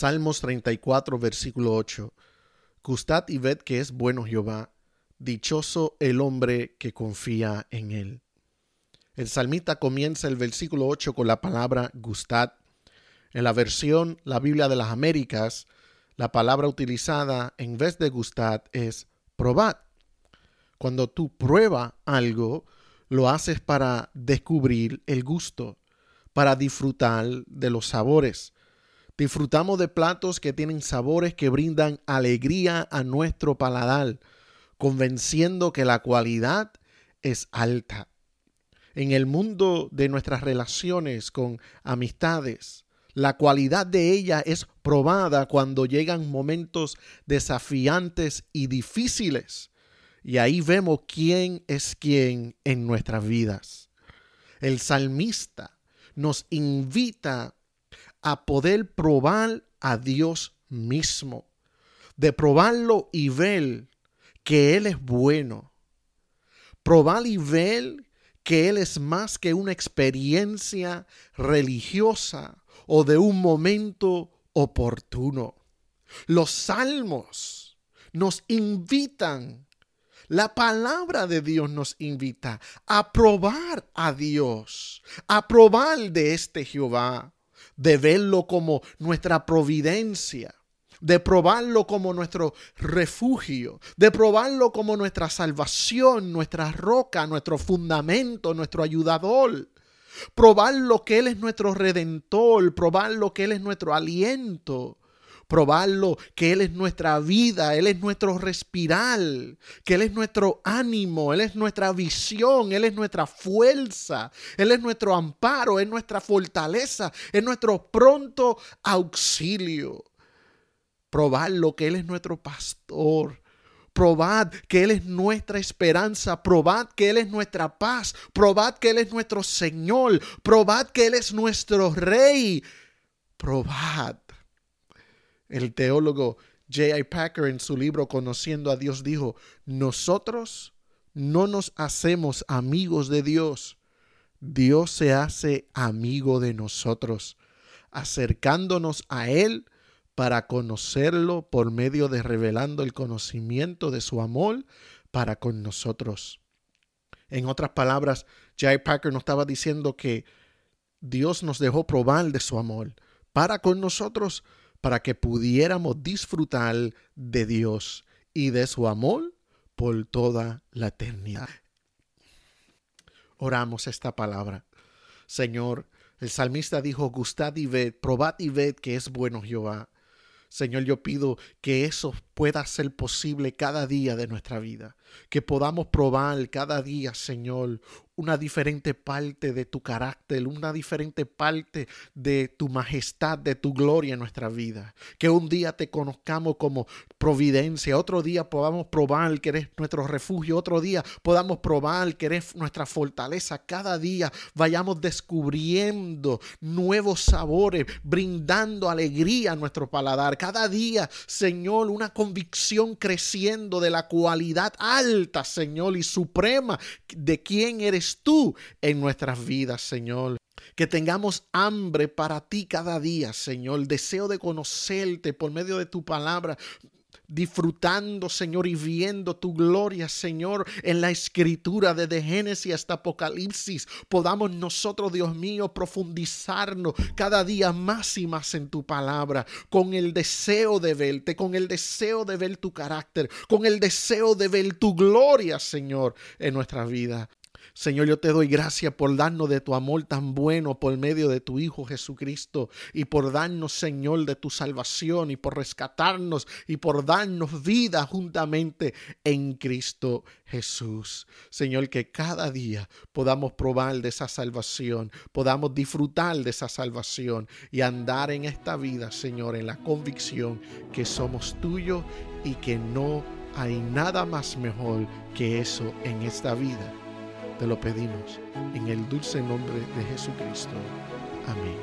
Salmos 34, versículo 8. Gustad y ved que es bueno Jehová, dichoso el hombre que confía en él. El salmista comienza el versículo 8 con la palabra gustad. En la versión La Biblia de las Américas, la palabra utilizada en vez de gustad es probad. Cuando tú pruebas algo, lo haces para descubrir el gusto, para disfrutar de los sabores. Disfrutamos de platos que tienen sabores que brindan alegría a nuestro paladar, convenciendo que la cualidad es alta. En el mundo de nuestras relaciones con amistades, la cualidad de ella es probada cuando llegan momentos desafiantes y difíciles. Y ahí vemos quién es quién en nuestras vidas. El salmista nos invita a poder probar a Dios mismo, de probarlo y ver que Él es bueno, probar y ver que Él es más que una experiencia religiosa o de un momento oportuno. Los salmos nos invitan, la palabra de Dios nos invita a probar a Dios, a probar de este Jehová de verlo como nuestra providencia, de probarlo como nuestro refugio, de probarlo como nuestra salvación, nuestra roca, nuestro fundamento, nuestro ayudador. Probar lo que Él es nuestro redentor, probar lo que Él es nuestro aliento, probarlo, que Él es nuestra vida, Él es nuestro respirar, que Él es nuestro ánimo, Él es nuestra visión, Él es nuestra fuerza, Él es nuestro amparo, es nuestra fortaleza, es nuestro pronto auxilio. Probarlo, que Él es nuestro pastor. Probad que Él es nuestra esperanza, probad que Él es nuestra paz, probad que Él es nuestro Señor, probad que Él es nuestro Rey. Probad el teólogo J.I. Packer en su libro Conociendo a Dios dijo, nosotros no nos hacemos amigos de Dios, Dios se hace amigo de nosotros, acercándonos a Él para conocerlo por medio de revelando el conocimiento de su amor para con nosotros. En otras palabras, J.I. Packer nos estaba diciendo que Dios nos dejó probar de su amor para con nosotros para que pudiéramos disfrutar de Dios y de su amor por toda la eternidad. Oramos esta palabra. Señor, el salmista dijo, gustad y ved, probad y ved que es bueno Jehová. Señor, yo pido que eso pueda ser posible cada día de nuestra vida, que podamos probar cada día, Señor, una diferente parte de tu carácter, una diferente parte de tu majestad, de tu gloria en nuestra vida. Que un día te conozcamos como providencia, otro día podamos probar que eres nuestro refugio, otro día podamos probar que eres nuestra fortaleza. Cada día vayamos descubriendo nuevos sabores, brindando alegría a nuestro paladar. Cada día, Señor, una convicción creciendo de la cualidad alta, Señor, y suprema de quién eres tú en nuestras vidas, Señor. Que tengamos hambre para ti cada día, Señor. Deseo de conocerte por medio de tu palabra disfrutando, Señor, y viendo tu gloria, Señor, en la escritura desde Génesis hasta Apocalipsis, podamos nosotros, Dios mío, profundizarnos cada día más y más en tu palabra, con el deseo de verte, con el deseo de ver tu carácter, con el deseo de ver tu gloria, Señor, en nuestra vida. Señor, yo te doy gracias por darnos de tu amor tan bueno por medio de tu Hijo Jesucristo y por darnos, Señor, de tu salvación y por rescatarnos y por darnos vida juntamente en Cristo Jesús. Señor, que cada día podamos probar de esa salvación, podamos disfrutar de esa salvación y andar en esta vida, Señor, en la convicción que somos tuyos y que no hay nada más mejor que eso en esta vida te lo pedimos en el dulce nombre de Jesucristo. Amén.